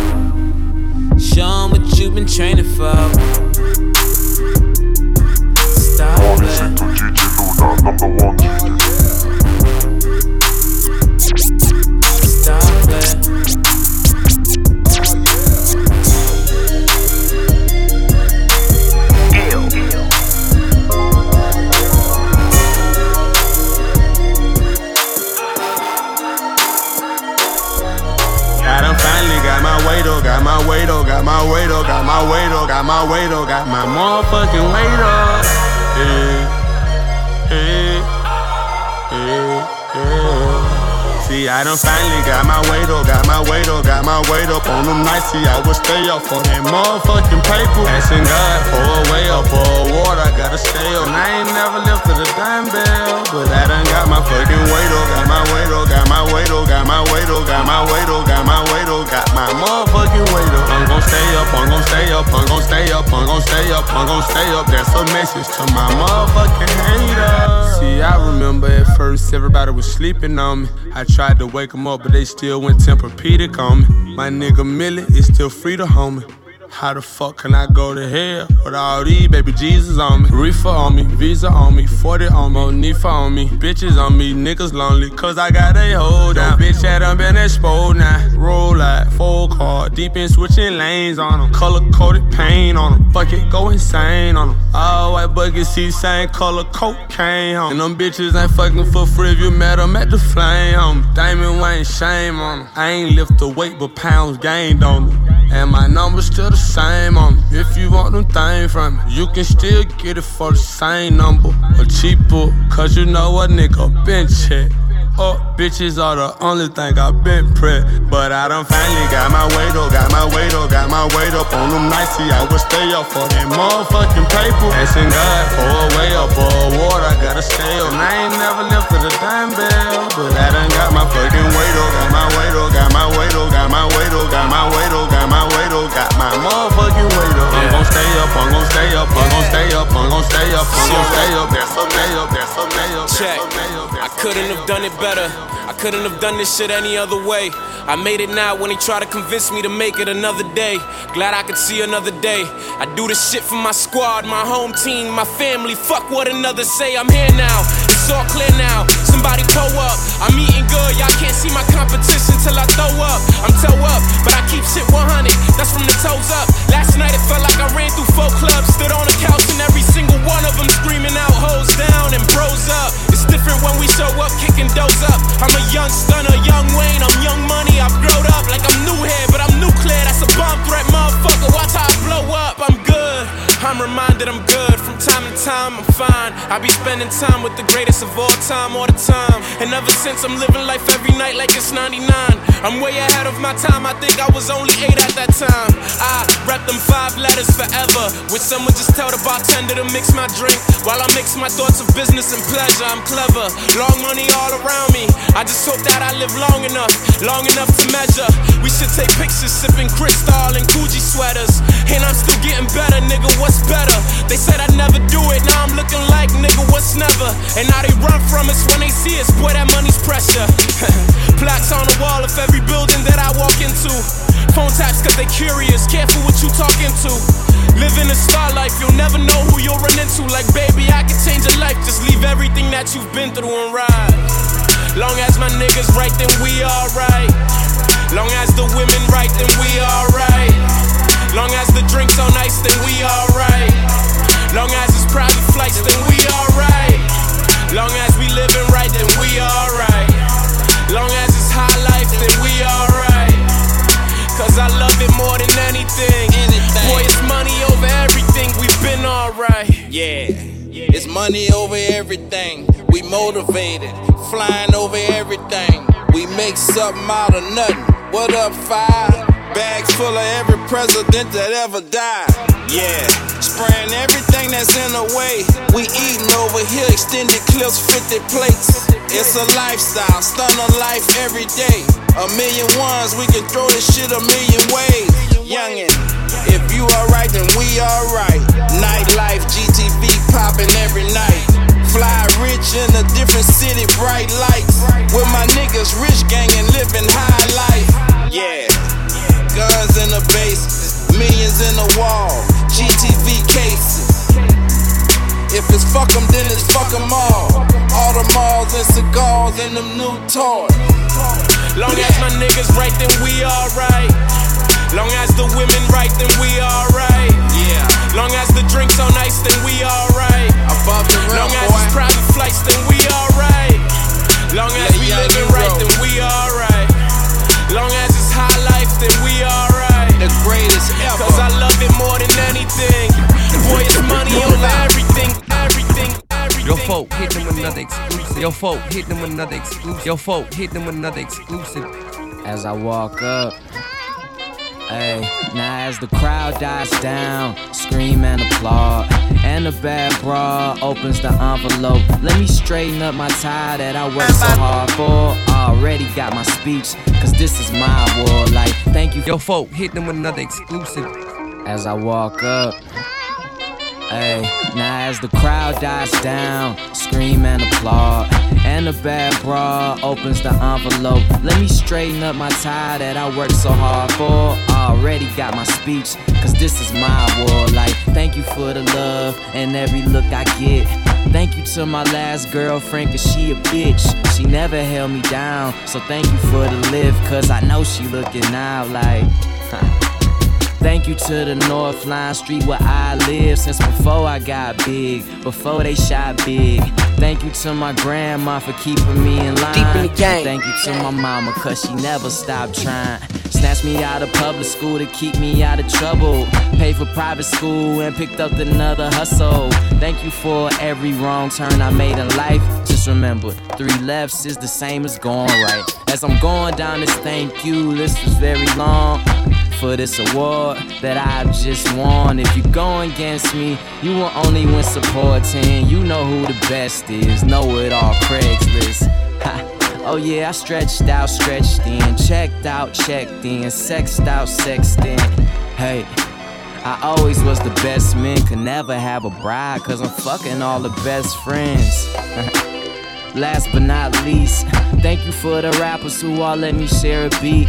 Show 'em what you've been training for. Star player. Star got my weight up, got my weight up, got my weight up, got my motherfucking weight up. Yeah, yeah, See, I done finally got my weight up, got my weight up, got my weight up on them nights. See, I would stay up for that motherfucking paper. Asking God for a way up, for a water, I gotta stay up. And I ain't never lifted a dime bell, but I done got my fucking weight up, got my weight up, got my weight up, got my weight up, got my weight up, got my weight up, got my motherfucking weight up. I'm gon' stay up, I'm gon' stay up, I'm gon' stay up, I'm gon' stay up, I'm gon' stay up. That's a message to my motherfucking haters. See, I remember at first everybody was sleeping on me. I tried to wake them up, but they still went Tempur-Pedic on me. My nigga Millie is still free to homie. How the fuck can I go to hell with all these baby Jesus on me? Reefer on me, Visa on me, 40 on me, Onifa on me, bitches on me, niggas lonely, cause I got a hold down. Bitch had done been exposed now. Roll out, full car, deep in switching lanes on them. Color coded paint on them, fuck it, go insane on them. All white bucket seats, same color cocaine on. And them bitches ain't fucking for free if you met them at the flame on. Diamond Wayne, shame on 'em. I ain't lift the weight, but pounds gained on them. And my numbers still the same on. If you want them things from me, you can still get it for the same number or cheaper. Cause you know a nigga been check. Oh, bitches are the only thing I've been prep. But I done finally got my weight up, got my weight up, got my weight up on them nights. See, I would stay up for that motherfucking paper. Asking God for a way up, for a water, I gotta stay up. And I ain't never lifted a dime bell, but I done got my fucking weight up, got my weight up, got my weight up, got my weight up, got my weight up, got my weight up, got my motherfucking weight up. I'm gon' stay up, I'm gon' stay up, I'm gon' stay up, I'm gon' stay up, I'm gon' stay up. That's a up, that's a stay up, Check. I couldn't have done it better. I couldn't have done this shit any other way. I made it now when he tried to convince me to make it another day. Glad I could see another day. I do this shit for my squad, my home team, my family. Fuck what another say. I'm here now. It's all clear now. Somebody pull up. I'm eating good. Y'all can't see my competition till I throw up. I'm toe up, but I keep shit 100. That's from the toes up. Last night it felt like I ran through four clubs, stood on the couch, and every single one of them screaming out, hoes down and bros up. It's different when we show up, kicking doors up. I'm a young stunner, young Wayne, I'm young money. I've grown up like I'm new here, but I'm nuclear. That's a bomb threat, motherfucker. Watch how I blow up. I'm good. I'm reminded I'm good. From time to time, I'm fine. I be spending time with the greatest of all time, all the time. And ever since, I'm living life every night like it's 99. I'm way ahead of my time. I think I was only eight at that time. I rap them five letters forever. Would someone just tell the bartender to mix my drink while I mix my thoughts of business and pleasure? I'm clever. Long money all around me. I just hope that I live long enough, long enough to measure. We should take pictures sipping crystal and Gucci sweaters. And I'm still getting better, nigga. What's better? They said I'd never do it. Now I'm looking like nigga. What's never? And now they run from us when they see us. Boy, that money's pressure. Plaques on the wall of every building that I walk into. Phone taps cause they curious. Careful what you talking to. Living a star life, you'll never know who you'll run into. Like, baby, I can change your life. Just leave everything that you've been through and ride. Long as my niggas right, then we alright. Long as the women right, then we alright. Long as the drinks on ice, then we alright. Long as it's private flights, then we alright. Long as we living right, then we alright. Long as it's high life, then we alright. Cause I love it more than anything. Boy, it's money over everything, we've been alright. Yeah, it's money over everything. We motivated, flying over everything. We make something out of nothing. What up, five? Bags full of every president that ever died. Yeah, spraying everything that's in the way. We eating over here, extended clips, 50 plates. It's a lifestyle, stunner life every day. A million ones, we can throw this shit a million ways. Youngin', if you alright, then we alright. Nightlife, GTV popping every night. Fly rich in a different city, bright lights. With my niggas, rich gang and living high life. Yeah, guns in the base, millions in the wall, GTV cases. If it's fuck 'em, then it's fuck 'em all. All the malls and cigars and them new toys. Long as my niggas right, then we alright. Long as the women right, then we alright. Yeah. Long as the drinks on ice, then we alright. Above the rim, Long as boy. it's private flights, then we alright. Long as Yeah, we young living right, then we alright. Long as it's high we alright. The greatest ever. Cause I love it more than anything. Boy, it's money over everything, everything, everything. Yo, folk, hit them with another exclusive. Yo, folk, hit them with another exclusive. Yo, folk, hit them with another exclusive. As I walk up. Hey, now as the crowd dies down, scream and applaud. And the bad bra opens the envelope. Let me straighten up my tie that I worked so hard for. I already got my speech, cause this is my war. Like, thank you. Yo, folk, hit them with another exclusive. As I walk up. Hey, now as the crowd dies down, scream and applaud. And the bad bra opens the envelope. Let me straighten up my tie that I worked so hard for. Already got my speech, cause this is my war. Like, thank you for the love and every look I get. Thank you to my last girlfriend, cause she a bitch. She never held me down. So thank you for the lift, cause I know she looking out like. Thank you to the North Line Street where I live since before I got big, before they shot big. Thank you to my grandma for keeping me in line. Deep in the game. Thank you to my mama, cause she never stopped trying. Snatched me out of public school to keep me out of trouble. Paid for private school and picked up another hustle. Thank you for every wrong turn I made in life. Just remember, three lefts is the same as going right. As I'm going down this thank you list is very long for this award that I've just won. If you go against me, you will only win supporting. You know who the best is. Know it all, Craigslist. Ha. Oh yeah, I stretched out, stretched in, checked out, checked in, sexed out, sexed in. Hey. I always was the best man, could never have a bride, cause I'm fucking all the best friends. Last but not least, thank you for the rappers who all let me share a beat.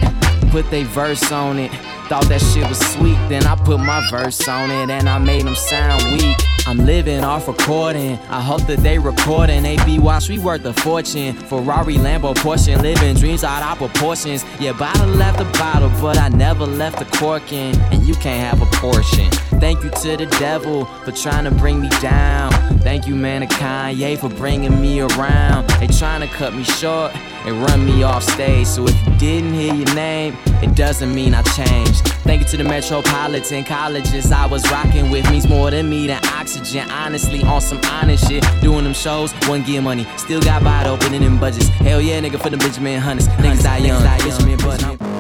Put they verse on it. Thought that shit was sweet, then I put my verse on it and I made them sound weak. I'm living off recording. I hope that they recording. AP Watch, we worth a fortune. Ferrari, Lambo, Porsche, living dreams out of proportions. Yeah, bottle left the bottle, but I never left the corking. And you can't have a portion. Thank you to the devil for trying to bring me down. Thank you, man, to Kanye for bringing me around. They trying to cut me short and run me off stage. So if you didn't hear your name, it doesn't mean I changed. Thank you to the metropolitan colleges I was rocking with. Means more to me than oxygen. Honestly, on some honest shit. Doing them shows, one gear money. Still got wide opening them budgets. Hell yeah, nigga, for the Benjamin Hunters. Niggas die young, Benjamin Button.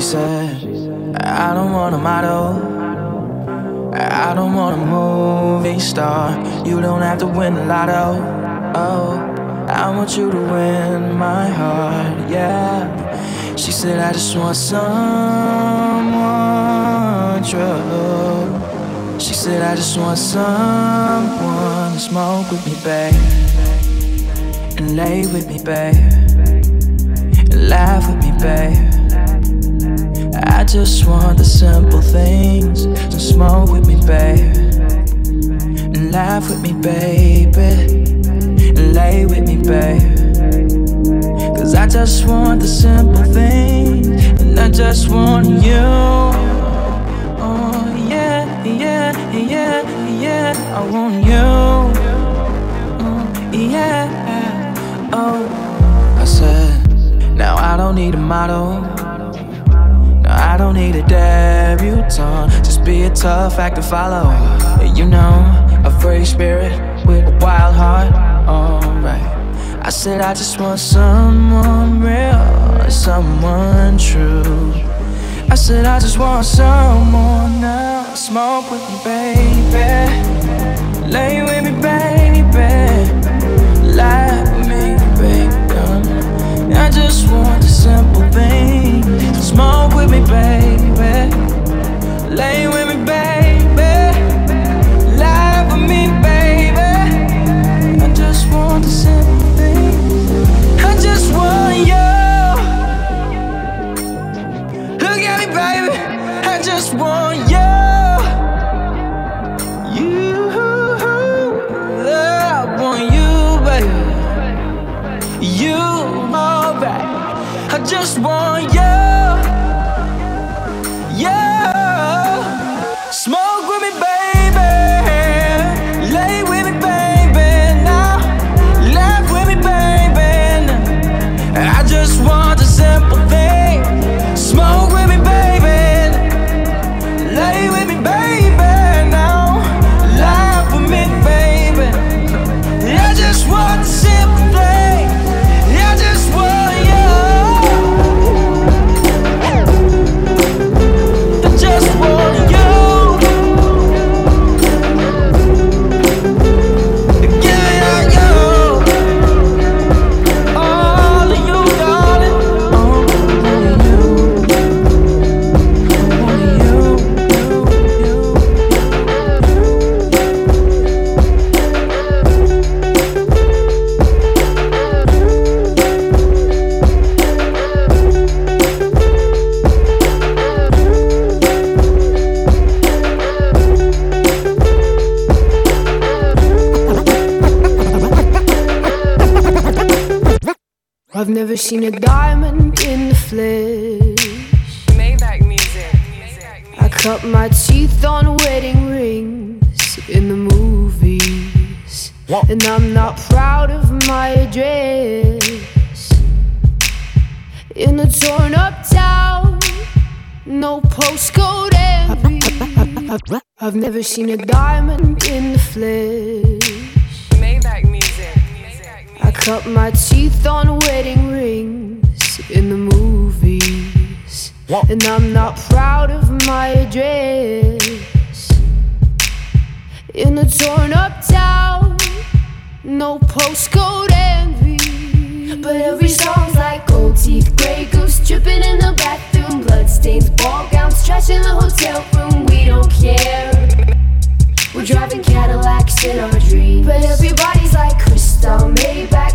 She said, I don't want a model. I don't want a movie star. You don't have to win the lotto. Oh, I want you to win my heart. Yeah. She said, I just want someone true. She said, I just want someone to smoke with me, babe. And lay with me, babe. And laugh with me, babe. I just want the simple things. So smoke with me, babe. And laugh with me, baby. And lay with me, babe. Cause I just want the simple things. And I just want you. Oh, yeah, yeah, yeah, yeah. I want you. Oh, yeah. Oh, I said, now I don't need a model. I don't need a debutante. Just be a tough act to follow. You know, a free spirit with a wild heart. Alright. I said I just want someone real, someone true. I said I just want someone now. Smoke with me, baby. Lay with me, baby. Lie with me, baby. I just want the simple thing. Smoke with me, baby. Lay with me, baby. Lie with me, baby. I just want the simple thing. I just want you. Look at me, baby. I just want you. You, alright. I just want you. Yeah. Never seen a diamond in the flesh. Maybach music. I cut my teeth on wedding rings in the movies. And I'm not proud of my address. In a torn up town, no postcode envy. I've never seen a diamond in the flesh. Maybach music. I cut my teeth on wedding rings in the movies. And I'm not proud of my address. In a torn up town, no postcode envy. But every song's like gold teeth, grey goose dripping in the bathroom, bloodstains, ball gowns, trash in the hotel room. We don't care. We're driving Cadillacs in our dreams. But everybody's like crystal, Maybach,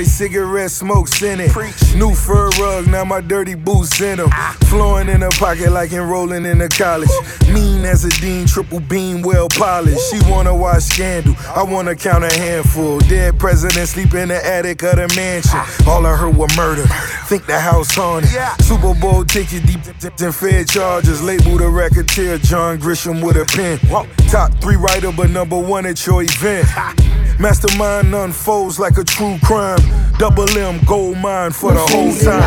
Royce, cigarette smoke in it. New fur rug, now my dirty boots in them. Flowing in her pocket like enrolling in a college. Mean as a dean, triple beam, well polished. She wanna watch Scandal, I wanna count a handful. Dead president sleep in the attic of the mansion. All I heard were murder. Think the house haunted. Super Bowl ticket, deep in Fed charges. Label the racketeer, John Grisham with a pen. Top three writer, but number one at your event. Mastermind unfolds like a true crime. Double M, gold mine for the whole time.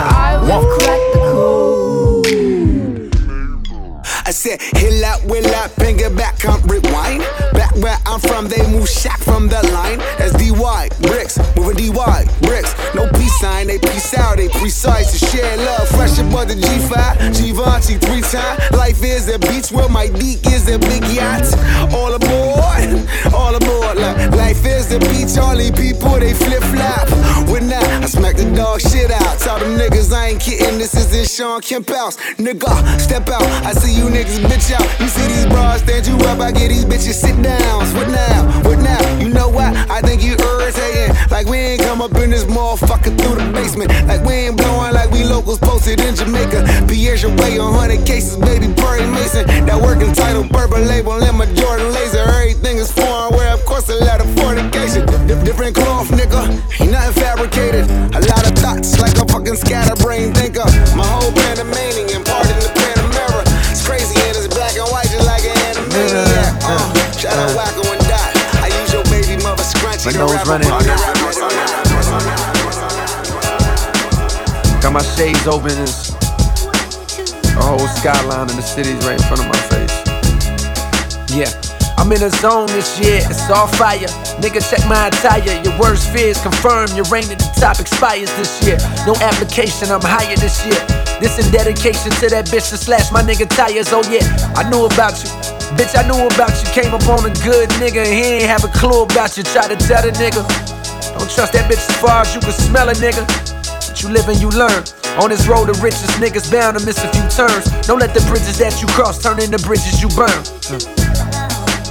I said, hill up, will up, finger back, come rewind. Back where I'm from, they move shack from the line. That's DY, bricks, moving DY, bricks. No peace sign, they peace out, they precise to share love. Fresh above the G5, Givenchy three time. Life is a beach where my deek is a big yacht. All aboard, all aboard. Like, life is the beach, all these people, they flip flop. With now, I smack the dog shit out. Tell them niggas I ain't kidding, this is in Shawn Kemp house. Nigga, step out, I see you niggas bitch out. You see these bras stand you up, I get these bitches sit downs. What now? What now? You know what? I think you irritating. Like we ain't come up in this motherfucker through the basement. Like we ain't blowing like we locals posted in Jamaica. Pierre's way on 100 cases, baby Perry Mason. That working title, bourbon label, and my Jordan laser. Everything is foreign, where of course a lot of fornication. Dif- different cloth, nigga. Ain't nothing fabricated. A lot of thoughts, like a fucking scatterbrain thinker. My whole Open. It's a whole skyline in the city's right in front of my face. Yeah. I'm in a zone this year, it's all fire. Nigga, check my attire. Your worst fears confirm your reign at the top expires this year. No application, I'm higher this year. This in dedication to that bitch to slash my nigga tires. Oh yeah, I knew about you. Bitch, I knew about you. Came up on a good nigga, he ain't have a clue about you. Try to tell the nigga. Don't trust that bitch as far as you can smell a nigga. But you live and you learn. On this road, the richest niggas bound to miss a few turns. Don't let the bridges that you cross turn into bridges you burn. Mm.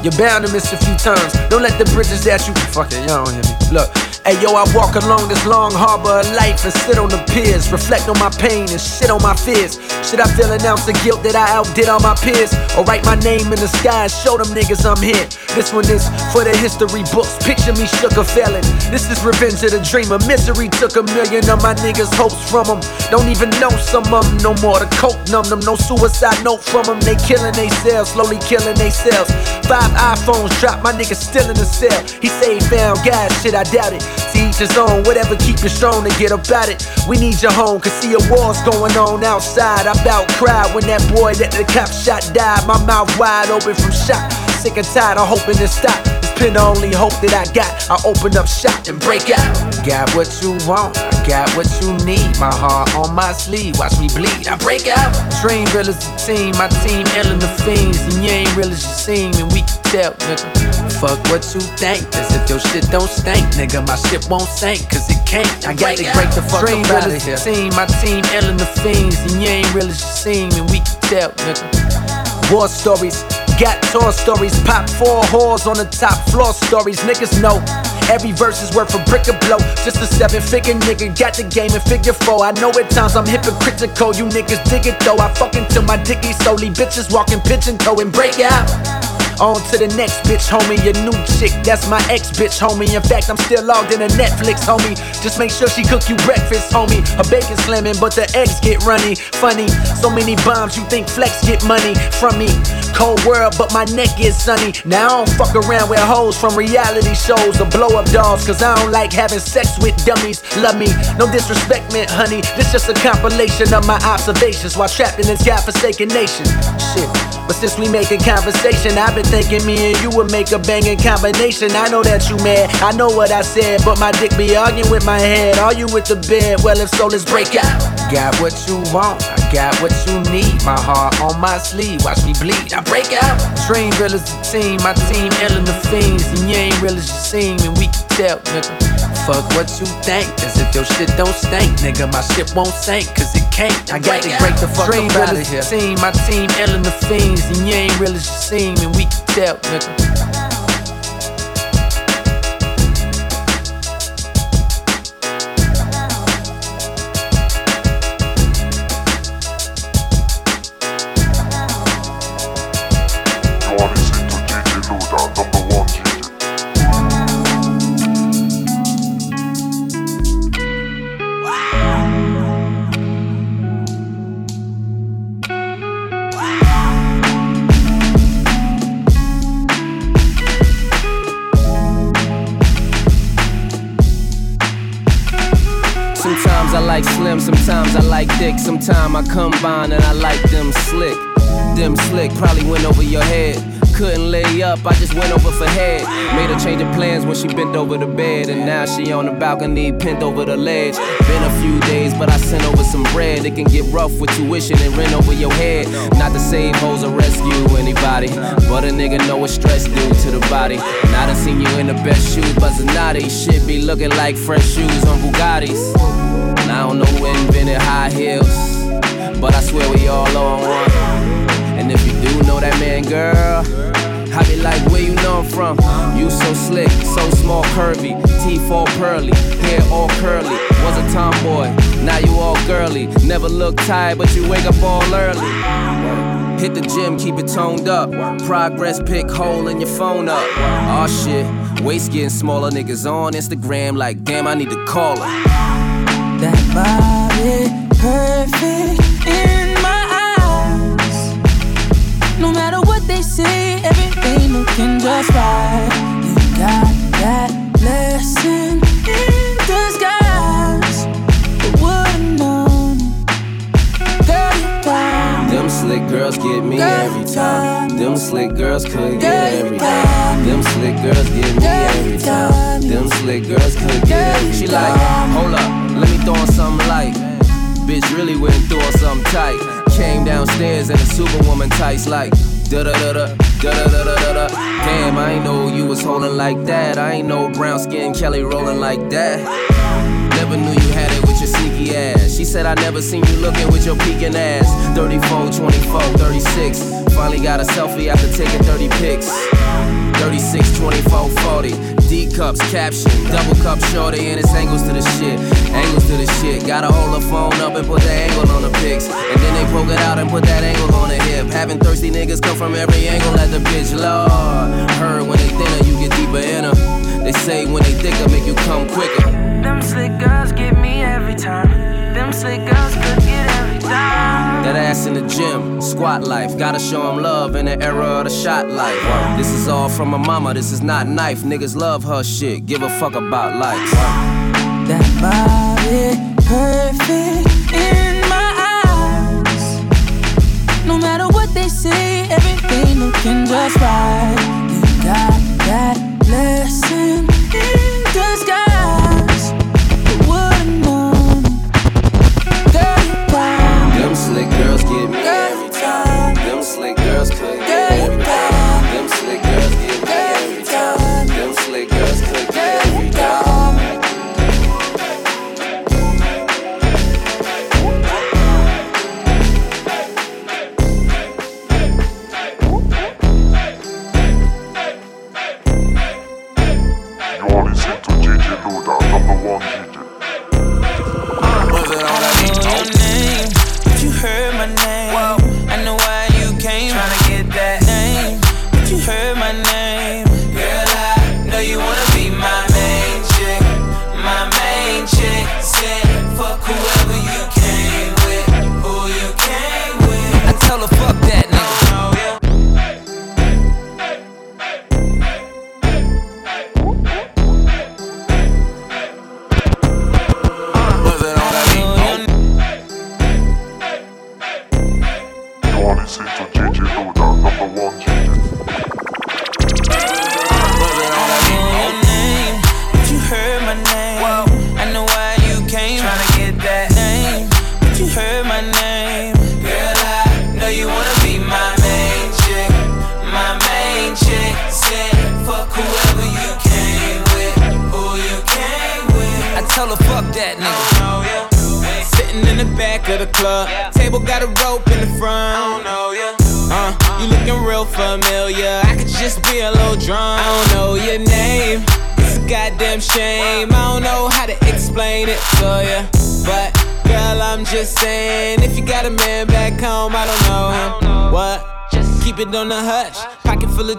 You're bound to miss a few turns. Don't let the bridges that you fuck it, y'all don't hear me. Look, hey yo, I walk along this long harbor of life and sit on the piers, reflect on my pain and shit on my fears. Should I feel an ounce of guilt that I outdid all my peers? Or write my name in the sky and show them niggas I'm here? This one is for the history books. Picture me shook or failing. This is revenge of the dreamer. Misery took a million of my niggas' hopes from them. Don't even know some of them no more. The coke numb them. No suicide note from them. They killing they selves, slowly killing they selves. Five iPhones dropped, my nigga still in the cell. He say he found God, shit, I doubt it. To each his own, whatever keep you strong to get about it. We need your home, cause see a war's going on outside. I about cried when that boy that the cop shot died. My mouth wide open from shock. Sick and tired of hoping to stop. It's been the only hope that I got. I open up shop and break out. Got what you want, I got what you need. My heart on my sleeve, watch me bleed. I break out. Dream real as a team, my team ill the fiends. And you ain't real as you seem, and we can tell, nigga. Fuck what you think, as if your shit don't stink. Nigga, my shit won't sink, cause it can't. I got to break the fuck Dream up out of here. Team, my team, Ellen the Fiends, and you ain't really as you and we can tell, nigga. War stories, got tour stories, pop four whores on the top floor stories, niggas know. Every verse is worth a brick of blow. Just a seven figure nigga, got the game in figure four. I know at times I'm hypocritical, you niggas dig it though. I fuck till my dicky solely. Bitches walking pigeon toe and break out. On to the next bitch, homie. Your new chick, that's my ex bitch, homie. In fact, I'm still logged in a Netflix, homie. Just make sure she cook you breakfast, homie. Her bacon slamming, but the eggs get runny. Funny, so many bombs, you think flex get money from me. Cold world, but my neck is sunny. Now I don't fuck around with hoes from reality shows or blow up dolls, cause I don't like having sex with dummies. Love me, no disrespect, man, honey. This just a compilation of my observations while trapped in this godforsaken nation. Shit. But since we making conversation, I've been thinking me and you would make a banging combination. I know that you mad, I know what I said, but my dick be arguing with my head. Are you with the bed? Well, if so, let's break out. Got what you want, I got what you need. My heart on my sleeve, watch me bleed. I break out. Dream real as a team, my team ill the fiends, and you ain't real as you seem, and we can tell, nigga. Fuck what you think, as if your shit don't stink, nigga. My shit won't sink, cause it can't. I got to break the fuck Dream up out of here. Team, my team ill the fiends, and you ain't real as you seem, and we can tell, nigga. Dick. Sometime I combine and I like them slick. Them slick probably went over your head. Couldn't lay up, I just went over for head. Made her change of plans when she bent over the bed. And now she on the balcony, pinned over the ledge. Been a few days, but I sent over some bread. It can get rough with tuition and rent over your head. Not to save hoes or rescue anybody. But a nigga know what stress do to the body. I done seen you in the best shoes, but Zanotti. Shit be looking like fresh shoes on Bugattis. I don't know who invented high heels, but I swear we all on one. And if you do know that man, girl, I be like, where you know I'm from? You so slick, so small, curvy, teeth all pearly, hair all curly. Was a tomboy, now you all girly. Never look tired, but you wake up all early. Hit the gym, keep it toned up. Progress pick hole in your phone up. Oh, shit, waist getting smaller. Niggas on Instagram like, damn, I need to call her. That body perfect in my eyes. No matter what they say, everything looking just right. You got that blessing in disguise. But would've known, girl, you got Them slick girls get me every time. Them slick girls could get every time. Them slick girls get me every time. Them slick girls could get every time. She like, hold up. Let me throw on something light. Bitch really went through on something tight. Came downstairs in a superwoman tights like da da da da da da da da da. Damn, I ain't know you was holding like that. I ain't know brown skin Kelly Rowland like that. Never knew you had it with your sneaky ass. She said I never seen you looking with your peeking ass. 34, 24, 36. Finally got a selfie after taking 30 pics. 36, 24, 40. D cups, caption, double cup shorty, and it's angles to the shit. Angles to the shit. Gotta hold the phone up and put the angle on the pics. And then they poke it out and put that angle on the hip. Having thirsty niggas come from every angle at the bitch, Lord. Heard when they thinner, you get deeper in her. They say when they thicker, make you come quicker. Them slick girls get me every time. Them slick girls could get every time. That ass in the gym, squat life. Gotta show them love in the era of the shot life. This is all from my mama, this is not knife. Niggas love her shit, give a fuck about life. That body perfect in my eyes. No matter what they say, everything looking just right. You got that blessing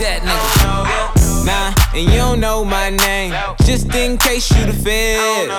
That nigga. Nah, and you don't know my name. Just in case you the feds.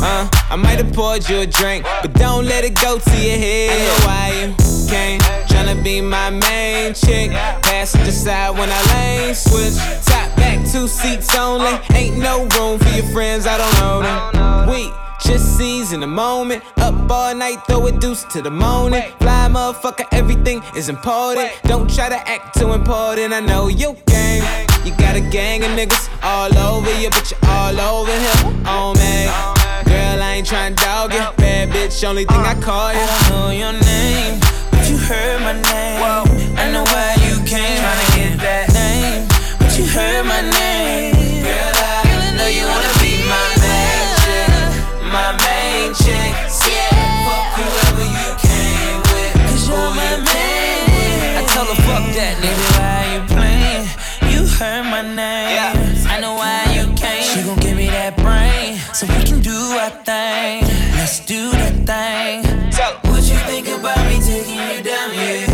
Uh, I might have poured you a drink, but don't let it go to your head. I know why you came. Tryna be my main chick. Passenger side when I lane switch. Top back, two seats only. Ain't no room for your friends, I don't know them. We just seize in the moment. Up all night, throw a deuce to the morning. Fly motherfucker, everything is important. Don't try to act too important. I know you game. You got a gang of niggas all over you, but you're all over here on me. Girl, I ain't tryna dog you. Bad bitch, only thing I call you. I know your name, but you heard my name. I know why you came. Tryna get that name, but you heard my name. Tell her fuck that nigga. Why you playing? You heard my name. I know why you came. She gon' give me that brain, so we can do our thing. Let's do that thing. What you think about me taking you down here?